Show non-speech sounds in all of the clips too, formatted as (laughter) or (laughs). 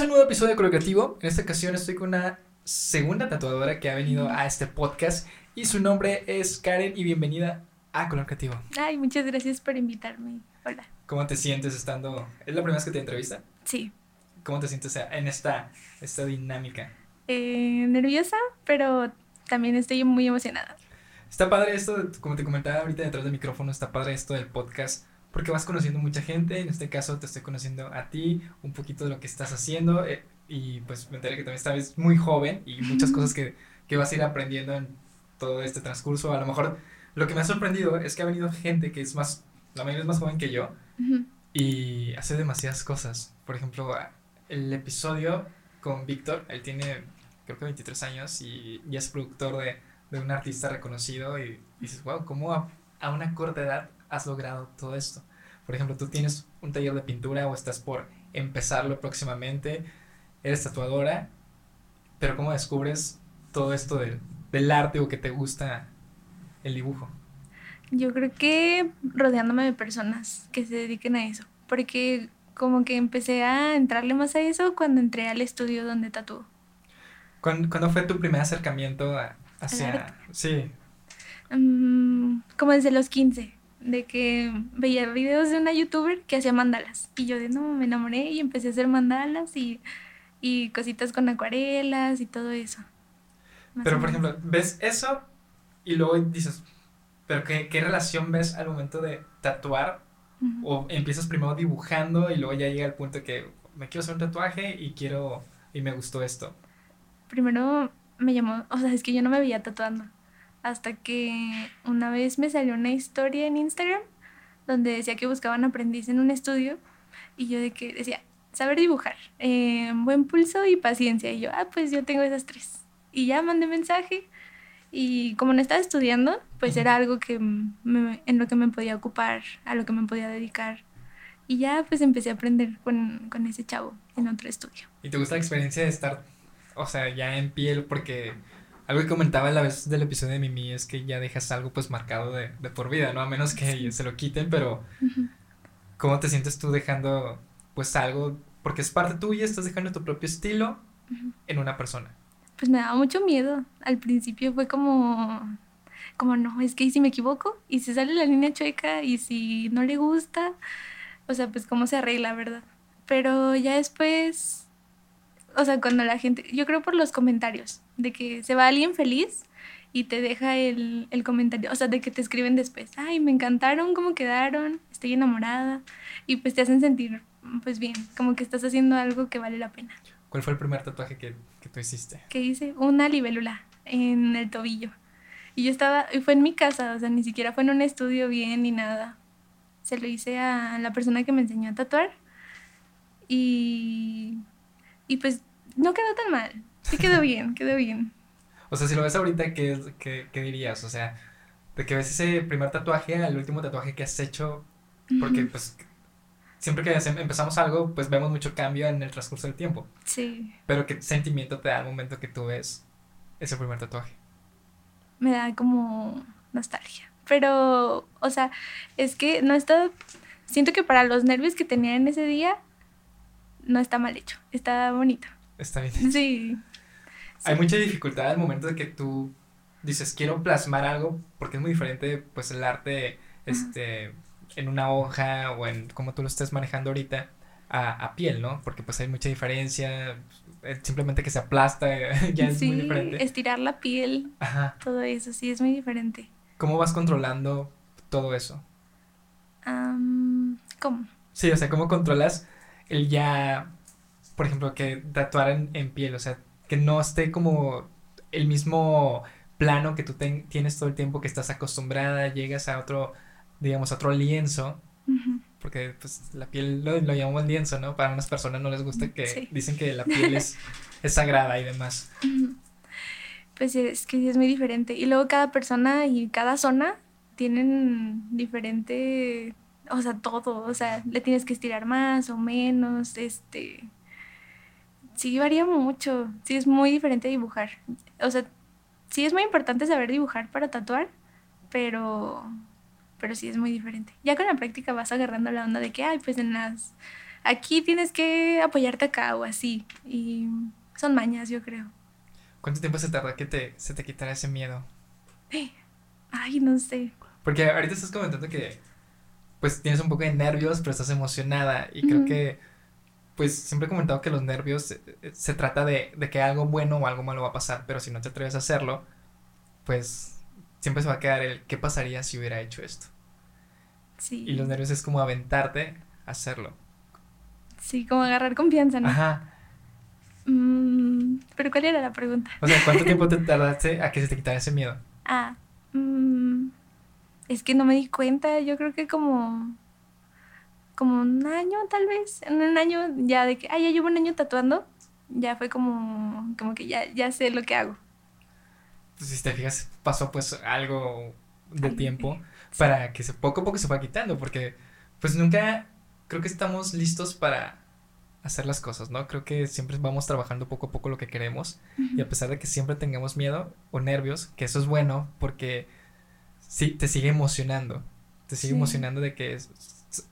Bienvenidos a un nuevo episodio de Colocativo. En esta ocasión estoy con una segunda tatuadora que ha venido a este podcast y su nombre es Karen y bienvenida a Colocativo. Ay, muchas gracias por invitarme. Hola. ¿Cómo te sientes estando? ¿Es la primera vez que te entrevista? Sí. ¿Cómo te sientes en esta, esta dinámica? Eh, nerviosa, pero también estoy muy emocionada. Está padre esto, como te comentaba ahorita detrás del micrófono, está padre esto del podcast porque vas conociendo mucha gente, en este caso te estoy conociendo a ti, un poquito de lo que estás haciendo eh, y pues me enteré que también estás muy joven y muchas cosas que, que vas a ir aprendiendo en todo este transcurso. A lo mejor lo que me ha sorprendido es que ha venido gente que es más, la mayoría es más joven que yo y hace demasiadas cosas. Por ejemplo, el episodio con Víctor, él tiene creo que 23 años y ya es productor de, de un artista reconocido y, dices, wow, ¿cómo a, a una corta edad has logrado todo esto? Por ejemplo, tú tienes un taller de pintura o estás por empezarlo próximamente, eres tatuadora, pero ¿cómo descubres todo esto del, del arte o que te gusta el dibujo? Yo creo que rodeándome de personas que se dediquen a eso, porque como que empecé a entrarle más a eso cuando entré al estudio donde tatúo. ¿Cuándo, fue tu primer acercamiento hacia... Sí. Mm, como desde los 15, de que veía videos de una youtuber que hacía mandalas y yo de no, me enamoré y empecé a hacer mandalas y, y cositas con acuarelas y todo eso. Pero por ejemplo, ves eso y luego dices, pero ¿qué, qué relación ves al momento de tatuar? O empiezas primero dibujando y luego ya llega el punto que me quiero hacer un tatuaje y quiero y me gustó esto. Primero me llamó, o sea, es que yo no me veía tatuando. Hasta que una vez me salió una historia en Instagram donde decía que buscaban aprendiz en un estudio y yo de que decía, saber dibujar, eh, buen pulso y paciencia. Y yo, ah, pues yo tengo esas tres. Y ya mandé mensaje y como no estaba estudiando, pues era algo que me, en lo que me podía ocupar, a lo que me podía dedicar. Y ya pues empecé a aprender con, con ese chavo en otro estudio. ¿Y te gusta la experiencia de estar, o sea, ya en piel? Porque algo que comentaba la vez del episodio de Mimi es que ya dejas algo pues marcado de, de por vida, ¿no? A menos que se lo quiten, pero ¿cómo te sientes tú dejando pues algo? Porque es parte tuya, estás dejando tu propio estilo en una persona pues me daba mucho miedo. Al principio fue como, como no, es que si me equivoco y si sale la línea chueca y si no le gusta, o sea, pues cómo se arregla, ¿verdad? Pero ya después, o sea, cuando la gente, yo creo por los comentarios, de que se va alguien feliz y te deja el, el comentario, o sea, de que te escriben después, ay, me encantaron cómo quedaron, estoy enamorada, y pues te hacen sentir, pues bien, como que estás haciendo algo que vale la pena. ¿Cuál fue el primer tatuaje que, que tú hiciste? Que hice una libélula en el tobillo. Y yo estaba, y fue en mi casa, o sea, ni siquiera fue en un estudio bien ni nada. Se lo hice a la persona que me enseñó a tatuar. Y, y pues no quedó tan mal. Sí quedó bien, quedó bien. O sea, si lo ves ahorita, ¿qué, qué, qué dirías? O sea, de que ves ese primer tatuaje al último tatuaje que has hecho, porque pues siempre que empezamos algo, pues vemos mucho cambio en el transcurso del tiempo. Sí. Pero ¿qué sentimiento te da al momento que tú ves ese primer tatuaje? Me da como nostalgia. Pero, o sea, es que no está... Siento que para los nervios que tenía en ese día, no está mal hecho. Está bonito. Está bien. Sí. Hay mucha dificultad al momento de que tú dices, quiero plasmar algo, porque es muy diferente, pues, el arte, este en una hoja o en como tú lo estés manejando ahorita a, a piel, ¿no? Porque pues hay mucha diferencia, eh, simplemente que se aplasta (laughs) ya es muy diferente. estirar la piel, Ajá. todo eso, sí, es muy diferente. ¿Cómo vas controlando todo eso? ¿Cómo? Sí, o sea, ¿cómo controlas el ya, por ejemplo, que tatuar en, en piel? O sea, que no esté como el mismo plano que tú tienes todo el tiempo que estás acostumbrada, llegas a otro digamos, otro lienzo, porque pues la piel lo, llamamos lienzo, ¿no? Para unas personas no les gusta que dicen que la (laughs) piel es, es sagrada y demás. Pues es que es muy diferente. Y luego cada persona y cada zona tienen diferente, o sea, todo, o sea, le tienes que estirar más o menos, este... Sí, varía mucho. Sí, es muy diferente dibujar. O sea, sí es muy importante saber dibujar para tatuar, pero pero sí es muy diferente. Ya con la práctica vas agarrando la onda de que, ay, pues en las aquí tienes que apoyarte acá o así. Y son mañas, yo creo. ¿Cuánto tiempo se tarda que te, se te quitara ese miedo? Ay, no sé. Porque ahorita estás comentando que pues tienes un poco de nervios, pero estás emocionada y creo que pues siempre he comentado que los nervios eh, eh, se trata de, de que algo bueno o algo malo va a pasar, pero si no te atreves a hacerlo, pues siempre se va a quedar el qué pasaría si hubiera hecho esto. Sí. Y los nervios es como aventarte a hacerlo. Sí, como agarrar confianza, ¿no? Ajá. Mm, Pero ¿cuál era la pregunta? O sea, ¿cuánto tiempo te (laughs) tardaste a que se te quitara ese miedo? Ah, mm, es que no me di cuenta, yo creo que como, como un año tal vez, en un año ya de que, ah, ya llevo un año tatuando, ya fue como, como que ya, ya sé lo que hago. Pues, si te fijas, pasó pues algo de tiempo (laughs) sí. para que se, poco a poco se fue quitando, porque pues nunca creo que estamos listos para hacer las cosas, ¿no? Creo que siempre vamos trabajando poco a poco lo que queremos y a pesar de que siempre tengamos miedo o nervios, que eso es bueno porque sí, te sigue emocionando, te sigue Sí. emocionando de que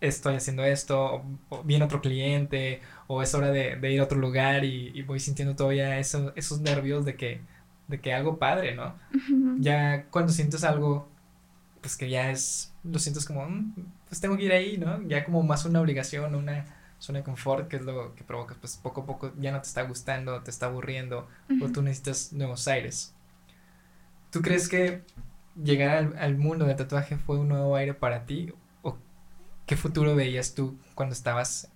estoy haciendo esto, o, o viene otro cliente, o es hora de, de ir a otro lugar y, y voy sintiendo todavía eso- esos nervios de que, de que algo padre, ¿no? Ujú. Ya cuando sientes algo, pues que ya es, lo sientes como, "Mm, pues tengo que ir ahí, ¿no? Ya como más una obligación, una zona de confort, que es lo que provoca, pues poco a poco ya no te está gustando, te está aburriendo, o Ujú. tú necesitas nuevos aires. ¿Tú crees que llegar al, al mundo del tatuaje fue un nuevo aire para ti? ¿O qué futuro veías tú cuando estabas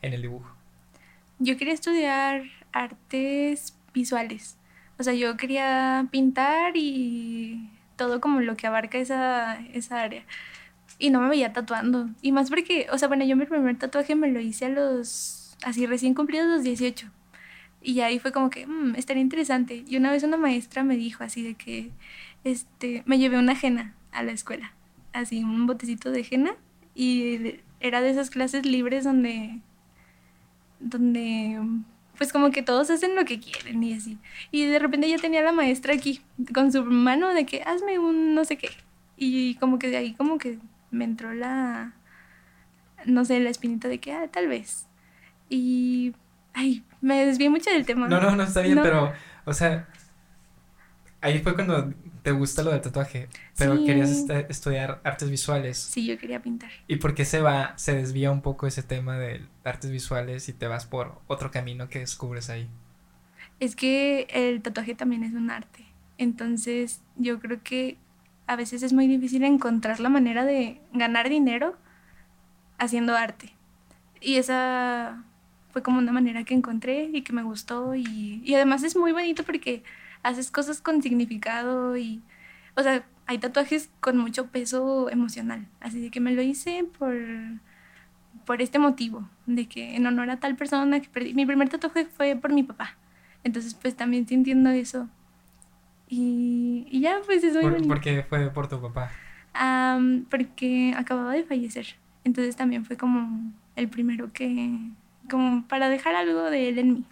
en el dibujo? Yo quería estudiar artes visuales. O sea, yo quería pintar y todo como lo que abarca esa, esa área. Y no me veía tatuando. Y más porque, o sea, bueno, yo mi primer tatuaje me lo hice a los, así recién cumplidos los 18. Y ahí fue como que, "Mm, estaría interesante. Y una vez una maestra me dijo así de que, este, me llevé una ajena a la escuela. Así, un botecito de henna. Y era de esas clases libres donde donde pues como que todos hacen lo que quieren y así. Y de repente ya tenía la maestra aquí con su mano de que hazme un no sé qué. Y como que de ahí como que me entró la, no sé, la espinita de que, ah, tal vez. Y, ay, me desvié mucho del tema. No, no, no está bien, No. pero, o sea, ahí fue cuando te gusta lo del tatuaje, pero Sí. querías estudiar artes visuales. Sí, yo quería pintar. ¿Y por qué se va, se desvía un poco ese tema de artes visuales y te vas por otro camino que descubres ahí? Es que el tatuaje también es un arte. Entonces, yo creo que a veces es muy difícil encontrar la manera de ganar dinero haciendo arte. Y esa fue como una manera que encontré y que me gustó. Y, y además es muy bonito porque haces cosas con significado y, o sea, hay tatuajes con mucho peso emocional. Así de que me lo hice por, por este motivo, de que en honor a tal persona que perdí. Mi primer tatuaje fue por mi papá. Entonces, pues también sintiendo eso. Y, y ya, pues es muy Por, bonito. porque fue por tu papá. Am, porque acababa de fallecer. Entonces también fue como el primero que, como para dejar algo de él en mí.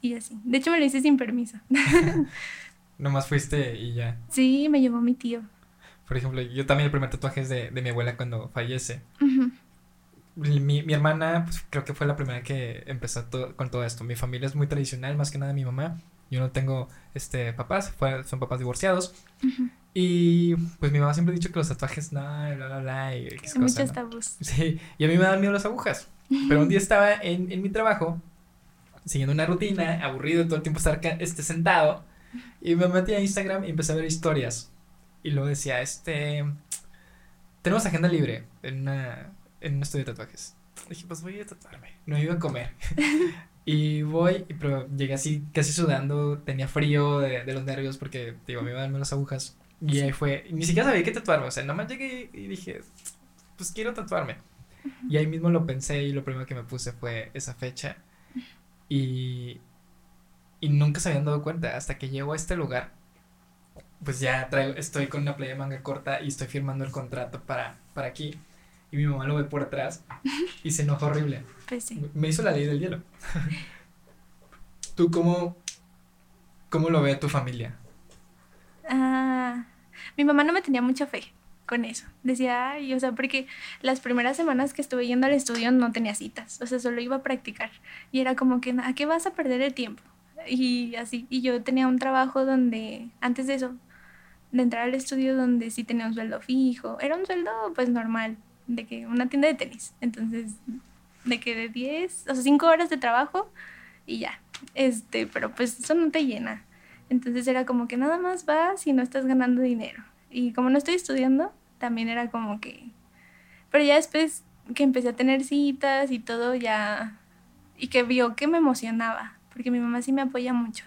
Y así. De hecho me lo hice sin permiso. (laughs) (laughs) Nomás fuiste y ya. Sí, me llevó mi tío. Por ejemplo, yo también el primer tatuaje es de, de mi abuela cuando fallece. Mi, mi hermana, pues, creo que fue la primera que empezó to- con todo esto. Mi familia es muy tradicional, más que nada mi mamá. Yo no tengo este papás, fue- son papás divorciados. Ujú. Y pues mi mamá siempre ha dicho que los tatuajes, no, bla, bla, bla, y Muchos ¿no? tabús. Sí, y a mí me dan miedo las agujas. Pero un día estaba en, en mi trabajo, siguiendo una rutina, aburrido todo el tiempo estar este, sentado, y me metí a Instagram y empecé a ver historias. Y luego decía, este, tenemos agenda libre en, una, en un estudio de tatuajes. Dije, pues voy a tatuarme, no iba a comer. (laughs) y voy, y, pero llegué así casi sudando, tenía frío de, de los nervios porque, digo, me iban a darme las agujas. Y ahí fue, y ni siquiera sabía qué tatuarme, o sea, nada más llegué y dije, pues quiero tatuarme. Y ahí mismo lo pensé y lo primero que me puse fue esa fecha. Y, y nunca se habían dado cuenta hasta que llego a este lugar. Pues ya traigo, estoy con una playa de manga corta y estoy firmando el contrato para, para aquí. Y mi mamá lo ve por atrás (laughs) y se enojó horrible. Pues sí. Me hizo la ley del hielo. (laughs) ¿Tú cómo, cómo lo ve tu familia? Ah, mi mamá no me tenía mucha fe. Con eso. Decía, o sea, porque las primeras semanas que estuve yendo al estudio no tenía citas, o sea, solo iba a practicar. Y era como que, ¿a qué vas a perder el tiempo? Y así, y yo tenía un trabajo donde, antes de eso, de entrar al estudio donde sí tenía un sueldo fijo, era un sueldo pues normal, de que una tienda de tenis. Entonces, de que de 10, o sea, 5 horas de trabajo y ya. Este, pero pues eso no te llena. Entonces era como que nada más vas y no estás ganando dinero. Y como no estoy estudiando, también era como que... Pero ya después que empecé a tener citas y todo, ya... Y que vio que me emocionaba, porque mi mamá sí me apoya mucho.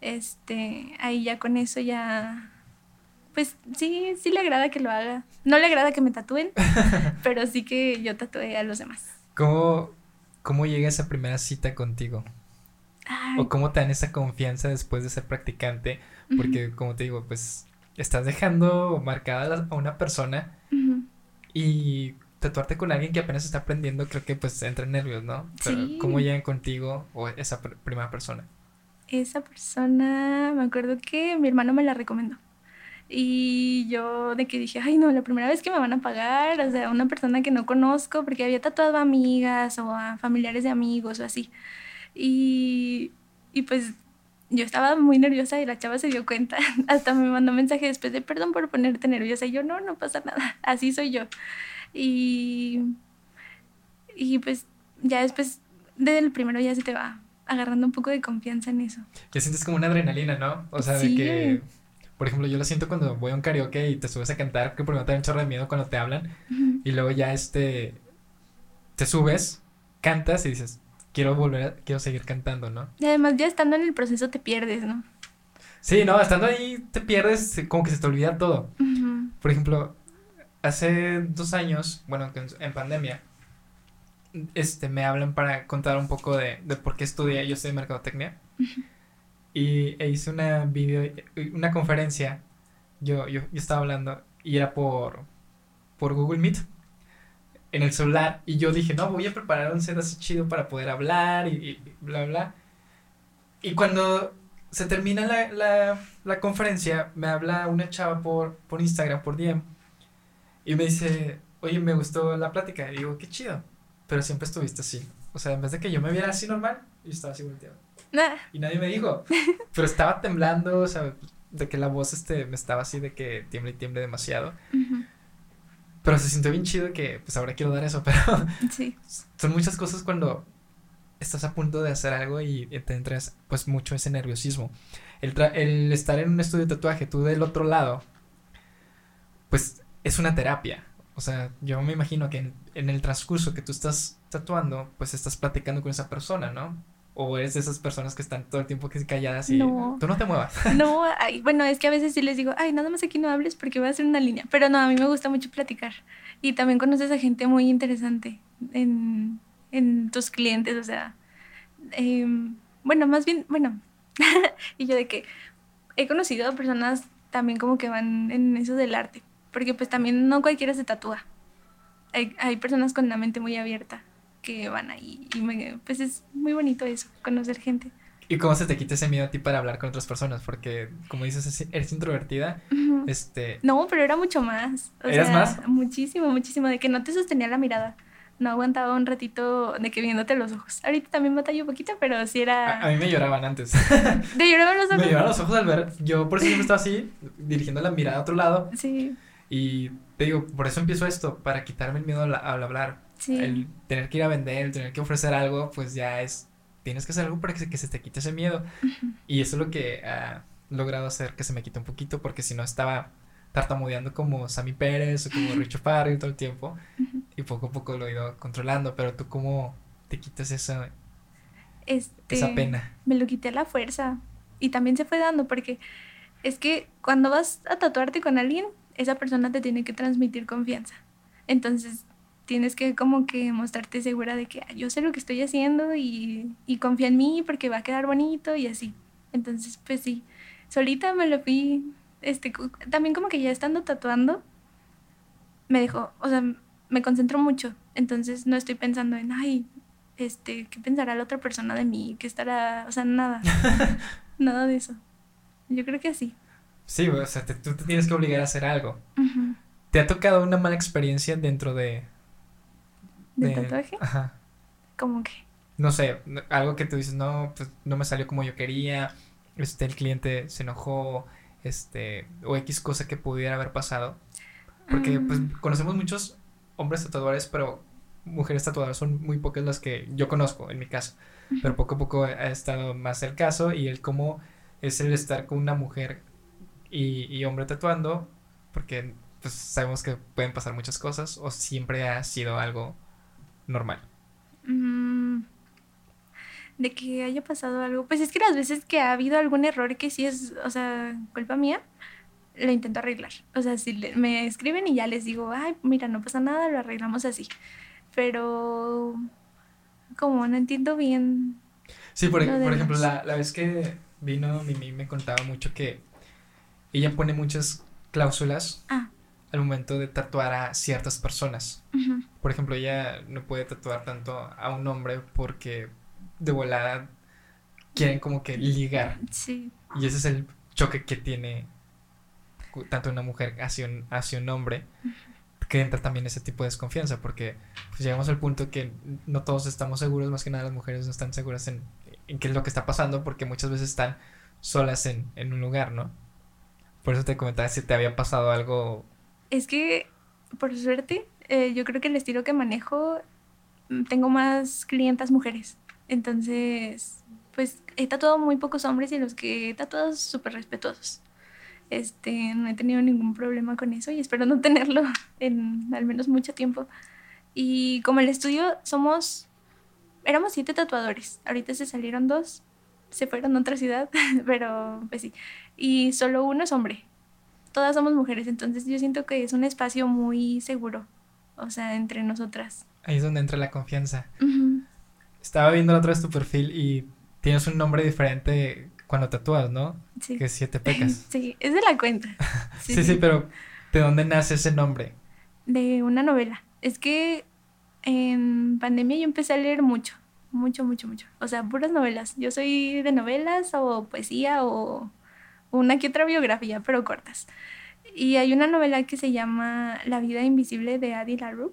Este, ahí ya con eso ya... Pues sí, sí le agrada que lo haga. No le agrada que me tatúen, (laughs) pero sí que yo tatué a los demás. ¿Cómo, cómo llega esa primera cita contigo? ¿O cómo te dan esa confianza después de ser practicante? Porque, como te digo, pues estás dejando marcada a una persona y tatuarte con alguien que apenas está aprendiendo, creo que pues entra en nervios, ¿no? Pero, ¿Cómo llegan contigo o esa primera persona? Esa persona, me acuerdo que mi hermano me la recomendó. Y yo de que dije, ay no, la primera vez que me van a pagar, o sea, una persona que no conozco, porque había tatuado a amigas o a familiares de amigos o así. Y, y pues yo estaba muy nerviosa y la chava se dio cuenta. (laughs) Hasta me mandó mensaje después de perdón por ponerte nerviosa. Y yo, no, no pasa nada. (laughs) Así soy yo. Y, y pues ya después, desde el primero ya se te va agarrando un poco de confianza en eso. Ya sientes como una adrenalina, ¿no? O sea, de que, por ejemplo, yo lo siento cuando voy a un karaoke y te subes a cantar, que primero te da un chorro de miedo cuando te hablan. Y luego ya este, te subes, cantas y dices, quiero volver, quiero seguir cantando, ¿no? Y además ya estando en el proceso te pierdes, ¿no? Sí, no, estando ahí te pierdes, como que se te olvida todo. Por ejemplo, hace dos años, bueno, en pandemia, este, me hablan para contar un poco de, de por qué estudié, yo soy de mercadotecnia, y e hice una video, una conferencia, yo, yo, yo estaba hablando, y era por, por Google Meet, en el celular y yo dije, no, voy a preparar un set así chido para poder hablar y, bla, bla. Y cuando se termina la, la, la, conferencia, me habla una chava por, por Instagram, por DM, y me dice, oye, me gustó la plática. Y digo, qué chido, pero siempre estuviste así. O sea, en vez de que yo me viera así normal, yo estaba así volteado. Y nadie me dijo, (laughs) pero estaba temblando, o sea, de que la voz este, me estaba así de que tiemble y tiemble demasiado. Pero se sintió bien chido que pues ahora quiero dar eso, (laughs) pero sí. son muchas cosas cuando estás a punto de hacer algo y te entras pues mucho ese nerviosismo. El, el estar en un estudio de tatuaje, tú del otro lado, pues es una terapia. O sea, yo me imagino que en, en el transcurso que tú estás tatuando, pues estás platicando con esa persona, ¿no? ¿O eres de esas personas que están todo el tiempo calladas y no. tú no te muevas? (laughs) No, bueno, es que a veces sí les digo, ay, nada más aquí no hables porque voy a hacer una línea. Pero no, a mí me gusta mucho platicar. Y también conoces a gente muy interesante en, en tus clientes, o sea, em, bueno, más bien, bueno, (laughs) y yo de que he conocido a personas también como que van en eso del arte, porque pues también no cualquiera se tatúa. Hay, hay personas con la mente muy abierta que van ahí. Y me, pues es muy bonito eso, conocer gente. ¿Y cómo se te quita ese miedo a ti para hablar con otras personas? Porque, como dices, eres introvertida. Este. No, pero era mucho más. ¿Eras más? Muchísimo, muchísimo. De que no te sostenía la mirada. No aguantaba un ratito de que viéndote los ojos. Ahorita también batallo un poquito, pero sí era. A, mí me lloraban antes. (laughs) ¿Te lloraban los ojos? Me lloraban los ojos al ver. Yo por eso siempre estaba así, dirigiendo la mirada a otro lado. Sí. Y te digo, por eso empiezo esto, para quitarme el miedo al hablar. El tener que ir a vender, el tener que ofrecer algo, pues ya es, tienes que hacer algo para que se, que se te quite ese miedo. Y eso es lo que ha logrado hacer que se me quite un poquito, porque si no estaba tartamudeando como Sammy Pérez o como Richo Farrell todo el tiempo. Y poco a poco lo he ido controlando, pero tú cómo te quitas esa, este, esa pena. Me lo quité a la fuerza. Y también se fue dando, porque es que cuando vas a tatuarte con alguien, esa persona te tiene que transmitir confianza. Entonces, tienes que como que mostrarte segura de que ah, yo sé lo que estoy haciendo y, y confía en mí porque va a quedar bonito y así. Entonces, pues sí, solita me lo fui, este, también como que ya estando tatuando, me dejó, o sea, me concentro mucho, entonces no estoy pensando en, ay, este, ¿qué pensará la otra persona de mí? ¿Qué estará? O sea, nada, (laughs) nada de eso. Yo creo que así. Sí, o sea, tú te tienes que obligar a hacer algo ¿Te ha tocado una mala experiencia dentro de... ¿De, tatuaje? Ajá. ¿Cómo que? No sé, algo que tú dices, no, pues no me salió como yo quería, este, el cliente se enojó, este, o X cosa que pudiera haber pasado. Porque, pues, mm. conocemos muchos hombres tatuadores, pero mujeres tatuadoras son muy pocas las que yo conozco, en mi caso. Pero poco a poco ha estado más el caso y el cómo es el estar con una mujer y, hombre tatuando, porque pues sabemos que pueden pasar muchas cosas o siempre ha sido algo normal. Mm, de que haya pasado algo, pues es que las veces que ha habido algún error que sí es, o sea, culpa mía, lo intento arreglar. O sea, si me escriben y ya les digo, ay, mira, no pasa nada, lo arreglamos así. Pero como no entiendo bien. Sí, por, por ejemplo, la, la, vez que vino Mimi me contaba mucho que ella pone muchas cláusulas ah. Al momento de tatuar a ciertas personas. Por ejemplo, ella no puede tatuar tanto a un hombre porque de volada quieren como que ligar. Sí. Y ese es el choque que tiene tanto una mujer hacia un, hacia un hombre, que entra también ese tipo de desconfianza, porque pues, llegamos al punto que no todos estamos seguros, más que nada las mujeres no están seguras en, en qué es lo que está pasando, porque muchas veces están solas en, en un lugar, ¿no? Por eso te comentaba si te había pasado algo. Es que, por suerte, eh, yo creo que el estilo que manejo, mm, tengo más clientas mujeres. Entonces, pues he tatuado muy pocos hombres y los que he tatuado súper respetuosos. Este, no he tenido ningún problema con eso y espero no (laughs) tenerlo en al menos mucho tiempo. Y como el estudio somos, éramos siete tatuadores, ahorita se salieron dos, se fueron a otra ciudad, (laughs) pero pues sí. Y solo uno es hombre. Todas somos mujeres, entonces yo siento que es un espacio muy seguro, o sea, entre nosotras. Ahí es donde entra la confianza. Estaba viendo la otra vez tu perfil y tienes un nombre diferente cuando tatúas, ¿no? Sí. Que es Siete (laughs) Pecas. Sí, es de la cuenta. (laughs) Sí, sí, sí, pero ¿de dónde nace ese nombre? De una novela. Es que en pandemia yo empecé a leer mucho mucho, mucho, mucho. O sea, puras novelas. Yo soy de novelas o poesía o una que otra biografía, pero cortas. Y hay una novela que se llama La vida invisible de Adi LaRue,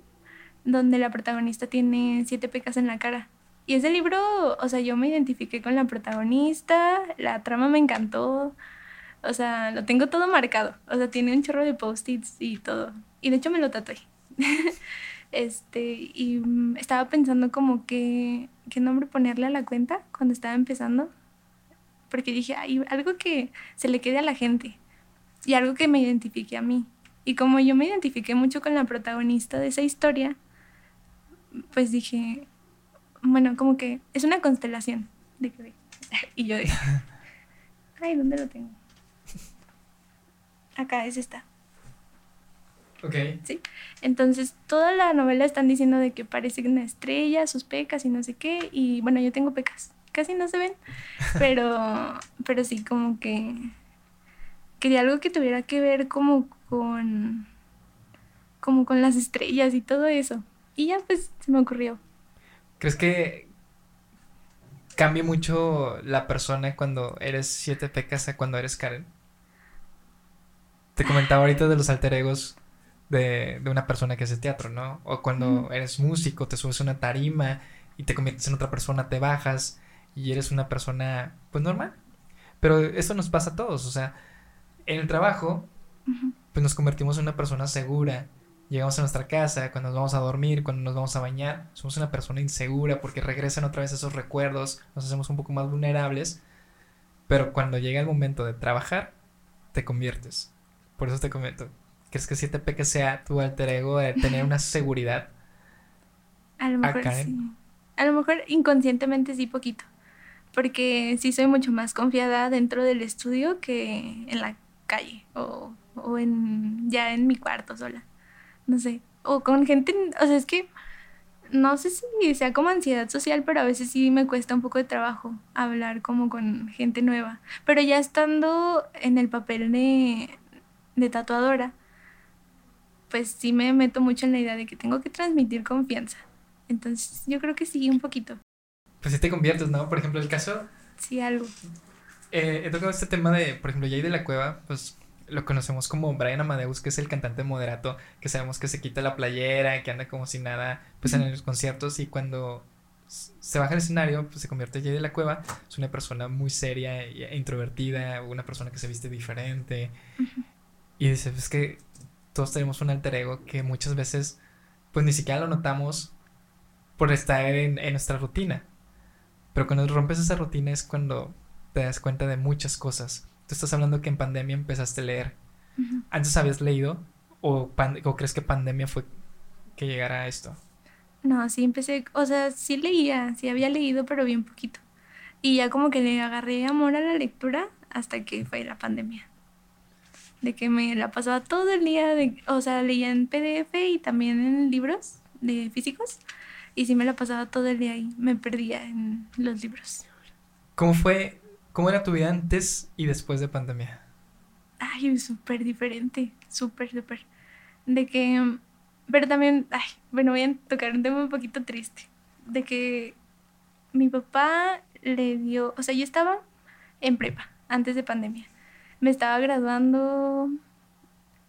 donde la protagonista tiene siete pecas en la cara. Y ese libro, o sea, yo me identifiqué con la protagonista, la trama me encantó, o sea, lo tengo todo marcado, o sea, tiene un chorro de post-its y todo. Y de hecho me lo tatué. (laughs) Este, y mm, estaba pensando como que, qué nombre ponerle a la cuenta cuando estaba empezando. Porque dije, hay algo que se le quede a la gente y algo que me identifique a mí. Y como yo me identifiqué mucho con la protagonista de esa historia, pues dije, bueno, como que es una constelación. De que, (laughs) y yo dije, (laughs) ay, ¿dónde lo tengo? Acá es esta. Ok. ¿Sí? Entonces, toda la novela están diciendo de que parece una estrella, sus pecas y no sé qué. Y bueno, yo tengo pecas. Casi no se ven. Pero, pero sí, como que quería algo que tuviera que ver como con como con las estrellas y todo eso. Y ya pues se me ocurrió. ¿Crees que cambia mucho la persona cuando eres siete pecas a cuando eres Karen? Te comentaba ahorita de los alter egos de, una persona que hace teatro, ¿no? O cuando eres músico, te subes a una tarima y te conviertes en otra persona, te bajas y eres una persona, pues normal. Pero eso nos pasa a todos, o sea, en el trabajo, pues nos convertimos en una persona segura. Llegamos a nuestra casa, cuando nos vamos a dormir, cuando nos vamos a bañar, somos una persona insegura porque regresan otra vez esos recuerdos, nos hacemos un poco más vulnerables. Pero cuando llega el momento de trabajar, te conviertes. Por eso te comento, ¿Crees que 7P que sea tu alter ego de tener una (laughs) seguridad? A lo mejor sí. A lo mejor inconscientemente sí poquito. Porque sí soy mucho más confiada dentro del estudio que en la calle o, o en ya en mi cuarto sola. No sé. O con gente, o sea, es que no sé si sea como ansiedad social, pero a veces sí me cuesta un poco de trabajo hablar como con gente nueva. Pero ya estando en el papel de, de tatuadora, pues sí me meto mucho en la idea de que tengo que transmitir confianza. Entonces, yo creo que sí, un poquito. Pues sí te conviertes, ¿no? Por ejemplo, el caso... Sí, algo. Eh, he tocado este tema de, por ejemplo, Jay de la Cueva, pues lo conocemos como Brian Amadeus, que es el cantante moderato, que sabemos que se quita la playera, que anda como si nada, pues en los conciertos y cuando se baja al escenario, pues se convierte en Jay de la Cueva, es una persona muy seria e introvertida, una persona que se viste diferente. Y dice, es que todos tenemos un alter ego que muchas veces, pues ni siquiera lo notamos por estar en, nuestra rutina. Pero cuando rompes esa rutina es cuando te das cuenta de muchas cosas. Tú estás hablando que en pandemia empezaste a leer. ¿Antes habías leído? ¿O, ¿O crees que pandemia fue que llegara a esto? No, sí empecé, o sea, sí leía, sí había leído, pero bien poquito. Y ya como que le agarré amor a la lectura hasta que fue la pandemia. De que me la pasaba todo el día, de, o sea, leía en PDF y también en libros de físicos. Y sí me la pasaba todo el día ahí, me perdía en los libros. ¿Cómo fue, cómo era tu vida antes y después de pandemia? Ay, súper diferente, súper, súper. De que pero también, ay, bueno, voy a tocar un tema un poquito triste. De que mi papá le dio, o sea, yo estaba en prepa, antes de pandemia. Me estaba graduando,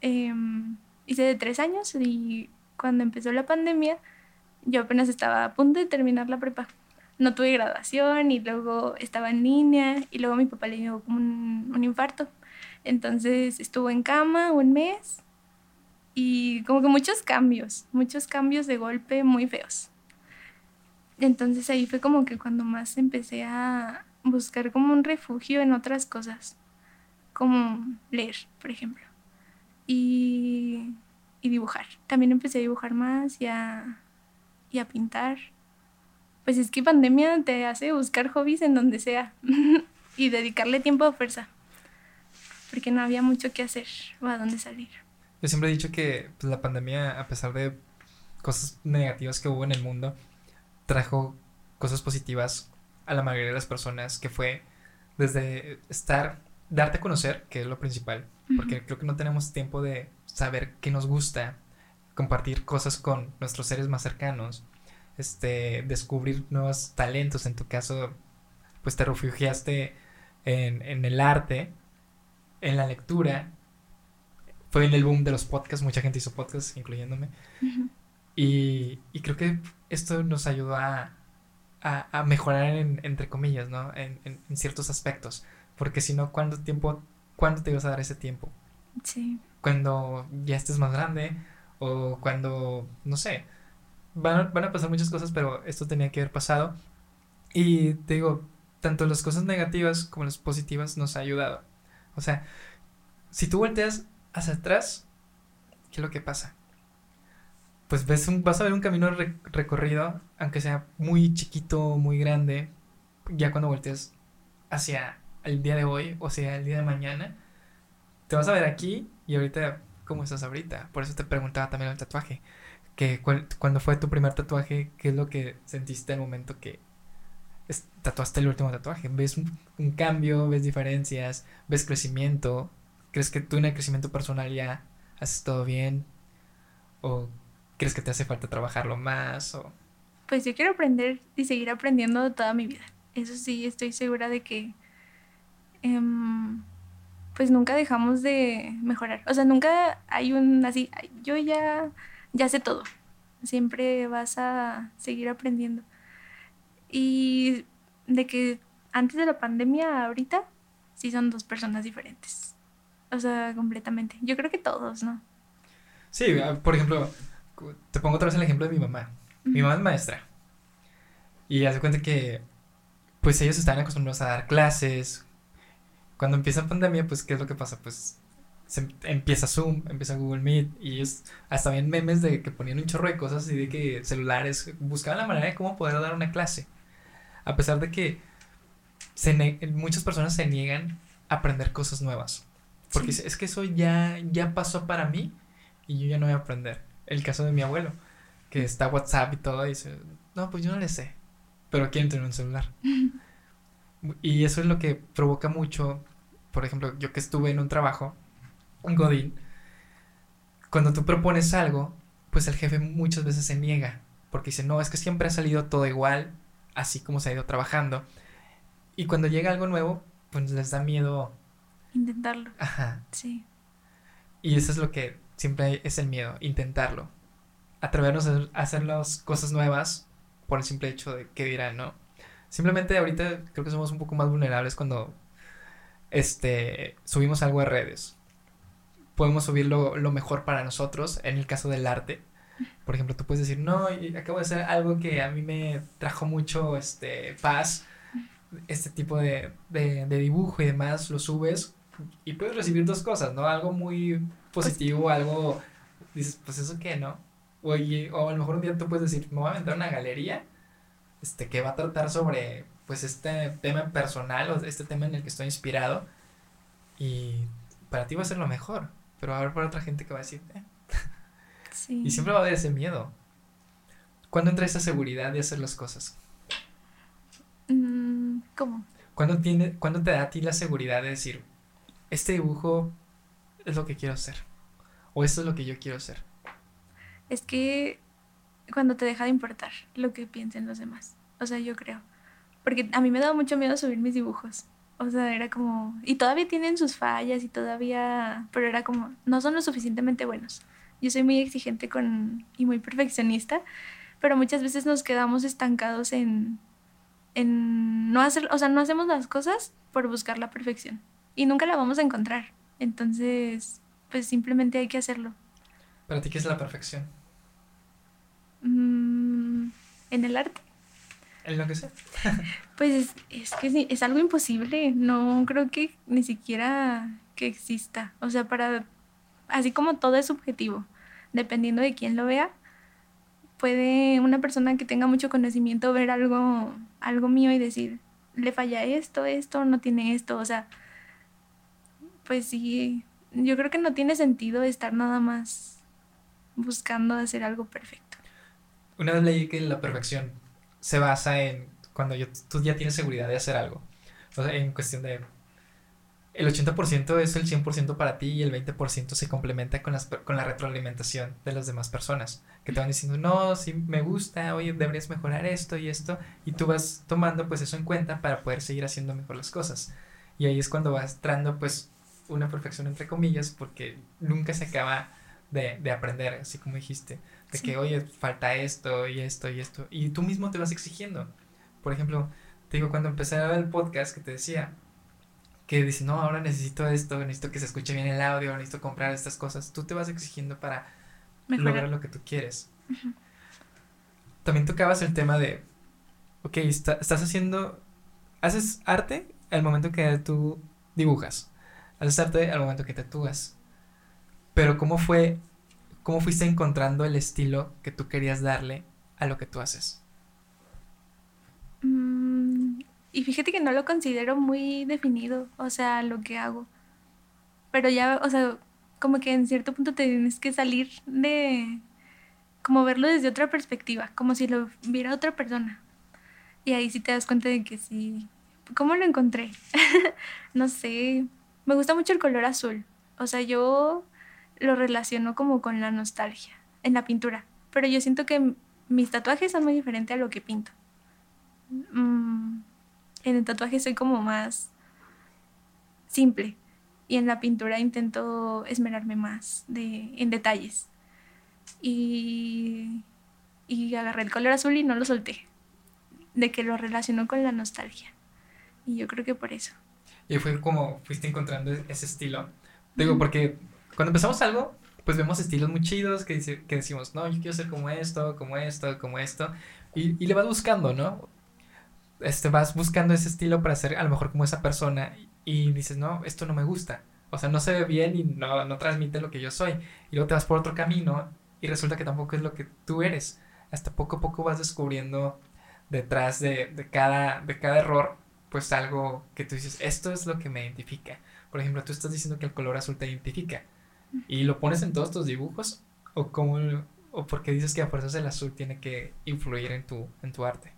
em, hice de tres años y cuando empezó la pandemia, yo apenas estaba a punto de terminar la prepa. No tuve graduación y luego estaba en línea y luego mi papá le dio un infarto. Entonces estuvo en cama un mes y como que muchos cambios, muchos cambios de golpe muy feos. Entonces ahí fue como que cuando más empecé a buscar como un refugio en otras cosas, como leer, por ejemplo, y, y dibujar. También empecé a dibujar más y a, y a pintar. Pues es que pandemia te hace buscar hobbies en donde sea (laughs) y dedicarle tiempo a fuerza, porque no había mucho que hacer o a dónde salir. Yo siempre he dicho que pues, la pandemia, a pesar de cosas negativas que hubo en el mundo, trajo cosas positivas a la mayoría de las personas, que fue desde estar, darte a conocer, que es lo principal, porque creo que no tenemos tiempo de saber qué nos gusta, compartir cosas con nuestros seres más cercanos, este, descubrir nuevos talentos, en tu caso, pues te refugiaste en, en el arte, en la lectura, fue en el boom de los podcasts, mucha gente hizo podcasts, incluyéndome. y, y, creo que esto nos ayudó a, a, mejorar, en, entre comillas, ¿no? En, en, ciertos aspectos. Porque si no, ¿cuánto tiempo, cuándo te ibas a dar ese tiempo? Sí. Cuando ya estés más grande o cuando, no sé, van, van a pasar muchas cosas, pero esto tenía que haber pasado. Y te digo, tanto las cosas negativas como las positivas nos ha ayudado. O sea, si tú volteas hacia atrás, ¿qué es lo que pasa? Pues ves vas a ver un camino recorrido, aunque sea muy chiquito, muy grande, ya cuando volteas hacia el día de hoy o sea el día de mañana, te vas a ver aquí y ahorita, ¿cómo estás ahorita? Por eso te preguntaba también el tatuaje, que cuando fue tu primer tatuaje, ¿qué es lo que sentiste al momento que tatuaste el último tatuaje? ¿Ves un cambio, ves diferencias, ves crecimiento? ¿Crees que tú en el crecimiento personal ya haces todo bien? ¿O crees que te hace falta trabajarlo más? O... Pues yo quiero aprender y seguir aprendiendo toda mi vida. Eso sí, estoy segura de que em, pues nunca dejamos de mejorar. O sea, nunca hay un así, yo ya, ya sé todo. Siempre vas a seguir aprendiendo. Y de que antes de la pandemia, ahorita, sí son dos personas diferentes. O sea, completamente. Yo creo que todos, ¿no? Sí, ah, por ejemplo, te pongo otra vez el ejemplo de mi mamá. Mi mamá es maestra. Y hace cuenta que, pues ellos están acostumbrados a dar clases. Cuando empieza pandemia, pues, ¿qué es lo que pasa? Pues se empieza Zoom, empieza Google Meet y ellos hasta bien memes de que ponían un chorro de cosas y de que celulares buscaban la manera de cómo poder dar una clase. A pesar de que se muchas personas se niegan a aprender cosas nuevas. Porque es que eso ya, ya pasó para mí y yo ya no voy a aprender. El caso de mi abuelo, que está WhatsApp y todo, y dice, no, pues yo no le sé, pero quieren tener un celular. (laughs) y eso es lo que provoca mucho, por ejemplo, yo que estuve en un trabajo, un Godín, cuando tú propones algo, pues el jefe muchas veces se niega, porque dice, no, es que siempre ha salido todo igual, así como se ha ido trabajando. Y cuando llega algo nuevo, pues les da miedo intentarlo. Ajá. Sí. Y eso es lo que siempre es el miedo, intentarlo. Atrevernos a hacer las cosas nuevas por el simple hecho de que dirán, ¿no? Simplemente ahorita creo que somos un poco más vulnerables cuando este, subimos algo a redes. Podemos subir lo, lo mejor para nosotros, en el caso del arte. Por ejemplo, tú puedes decir, no, acabo de hacer algo que a mí me trajo mucho este, paz, este tipo de, de, de dibujo y demás, lo subes y puedes recibir dos cosas, ¿no? Algo muy positivo, algo, dices, pues eso qué, ¿no? O, o a lo mejor un día tú puedes decir, me voy a aventar una galería este, que va a tratar sobre pues este tema personal o este tema en el que estoy inspirado y para ti va a ser lo mejor, pero va a haber para otra gente que va a decir, eh. sí. y siempre va a haber ese miedo. ¿Cuándo entra esa seguridad de hacer las cosas? Mm, ¿Cómo? ¿Cuándo, tiene, ¿Cuándo te da a ti la seguridad de decir, este dibujo es lo que quiero hacer? ¿O esto es lo que yo quiero hacer? Es que cuando te deja de importar lo que piensen los demás. O sea, yo creo. Porque a mí me daba mucho miedo subir mis dibujos. O sea, era como... Y todavía tienen sus fallas y todavía... Pero era como... No son lo suficientemente buenos. Yo soy muy exigente con... y muy perfeccionista. Pero muchas veces nos quedamos estancados en... En no hacer... O sea, no hacemos las cosas por buscar la perfección. Y nunca la vamos a encontrar. Entonces, pues simplemente hay que hacerlo. ¿Para ti qué es la perfección? Mm, en el arte. En lo que sea. (laughs) pues es, que es algo imposible. No creo que ni siquiera que exista. O sea, para. Así como todo es subjetivo, dependiendo de quién lo vea, puede una persona que tenga mucho conocimiento ver algo, algo mío y decir, le falla esto, esto, no tiene esto. O sea, pues sí, yo creo que no tiene sentido estar nada más buscando hacer algo perfecto. Una vez leí que la perfección se basa en cuando tú ya tienes seguridad de hacer algo. O sea, en cuestión de... El 80% es el 100% para ti y el 20% se complementa con, las, con la retroalimentación de las demás personas. Que te van diciendo, no, sí me gusta, oye, deberías mejorar esto y esto. Y tú vas tomando pues eso en cuenta para poder seguir haciendo mejor las cosas. Y ahí es cuando vas entrando pues una perfección entre comillas porque nunca se acaba de, de aprender, así como dijiste. De que, oye, falta esto y esto y esto. Y tú mismo te vas exigiendo. Por ejemplo, te digo, cuando empecé a ver el podcast que te decía, que dices, no, ahora necesito esto, necesito que se escuche bien el audio, necesito comprar estas cosas, tú te vas exigiendo para lograr lo que tú quieres. También tocabas el tema de, ok, estás haciendo, haces arte al momento que tú dibujas, haces arte al momento que tatúas, pero ¿cómo fue ¿Cómo fuiste encontrando el estilo que tú querías darle a lo que tú haces? Mm, y fíjate que no lo considero muy definido, o sea, lo que hago. Pero ya, o sea, como que en cierto punto te tienes que salir de, como verlo desde otra perspectiva, como si lo viera otra persona. Y ahí sí te das cuenta de que sí. ¿Cómo lo encontré? (laughs) no sé. Me gusta mucho el color azul. O sea, yo lo relaciono como con la nostalgia en la pintura. Pero yo siento que mis tatuajes son muy diferentes a lo que pinto. Mm, en el tatuaje soy como más simple y en la pintura intento esmerarme más de, en detalles. Y, y agarré el color azul y no lo solté, de que lo relaciono con la nostalgia. Y yo creo que por eso. Y fue como fuiste encontrando ese estilo. Digo, porque cuando empezamos algo, pues vemos estilos muy chidos que, dice, que decimos, no, yo quiero ser como esto, como esto, como esto. Y, y le vas buscando, ¿no? Este, vas buscando ese estilo para ser a lo mejor como esa persona y dices, no, esto no me gusta. O sea, no se ve bien y no, no transmite lo que yo soy. Y luego te vas por otro camino y resulta que tampoco es lo que tú eres. Hasta poco a poco vas descubriendo detrás de, de, cada, de cada error, pues algo que tú dices, esto es lo que me identifica. Por ejemplo, tú estás diciendo que el color azul te identifica ¿Y lo pones en todos tus dibujos? ¿O cómo, o porque dices que a fuerzas el azul tiene que influir en tu, en tu arte?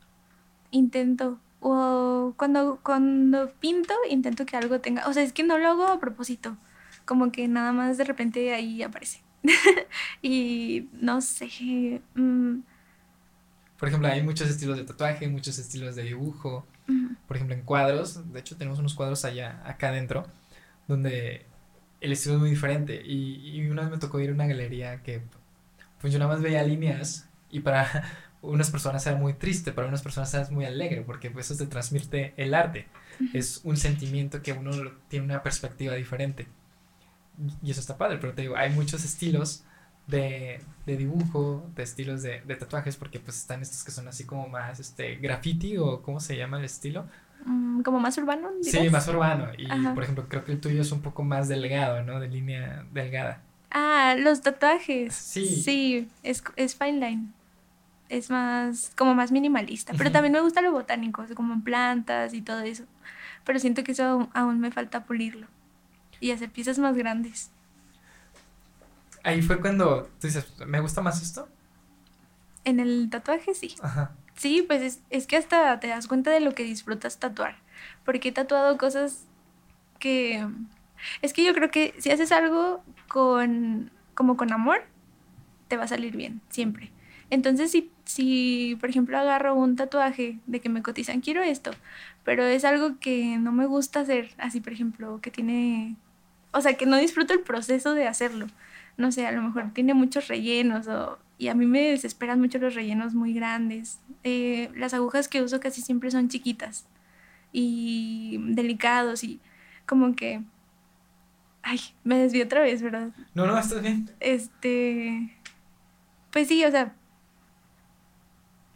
Intento. O cuando, cuando pinto, intento que algo tenga. O sea, es que no lo hago a propósito. Como que nada más de repente ahí aparece. (laughs) y no sé. Mm. Por ejemplo, hay muchos estilos de tatuaje, muchos estilos de dibujo. Por ejemplo, en cuadros. De hecho, tenemos unos cuadros allá, acá adentro, donde el estilo es muy diferente. Y, y una vez me tocó ir a una galería que pues yo nada más veía líneas y para (laughs) unas personas era muy triste, para unas personas era muy alegre, porque pues eso te transmite el arte. Es un sentimiento que uno tiene una perspectiva diferente. Y eso está padre, pero te digo, hay muchos estilos de, de dibujo, de estilos de, de, tatuajes, porque pues están estos que son así como más este graffiti o cómo se llama el estilo. Mm, como más urbano. Sí, más urbano. Y por ejemplo, creo que el tuyo es un poco más delgado, ¿no? De línea delgada. Ah, los tatuajes. Sí. Sí, es, es fine line. Es más, como más minimalista. Pero también me gusta lo botánico, como en plantas y todo eso. Pero siento que eso aún me falta pulirlo. Y hacer piezas más grandes. Ahí fue cuando tú dices, ¿me gusta más esto? En el tatuaje sí. Ajá. Sí, pues es, es que hasta te das cuenta de lo que disfrutas tatuar. Porque he tatuado cosas que es que yo creo que si haces algo con, como con amor, te va a salir bien, siempre. Entonces, si, si, por ejemplo, agarro un tatuaje de que me cotizan, quiero esto, pero es algo que no me gusta hacer, así, por ejemplo, que tiene, o sea, que no disfruto el proceso de hacerlo. No sé, a lo mejor tiene muchos rellenos o, y a mí me desesperan mucho los rellenos muy grandes. Eh, las agujas que uso casi siempre son chiquitas y delicados y como que Ay, me desvié otra vez, ¿verdad? No, no, estás bien. Este. Pues sí, o sea.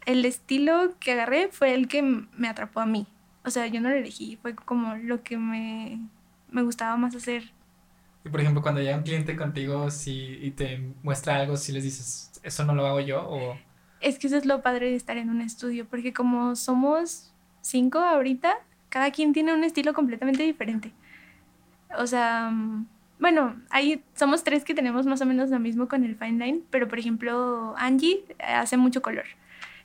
El estilo que agarré fue el que me atrapó a mí. O sea, yo no lo elegí, fue como lo que me, me gustaba más hacer. Y por ejemplo, cuando llega un cliente contigo si, y te muestra algo, si les dices, ¿eso no lo hago yo? O... Es que eso es lo padre de estar en un estudio, porque como somos cinco ahorita, cada quien tiene un estilo completamente diferente. O sea, mm, bueno, ahí somos tres que tenemos más o menos lo mismo con el fine line, pero por ejemplo, Angie hace mucho color.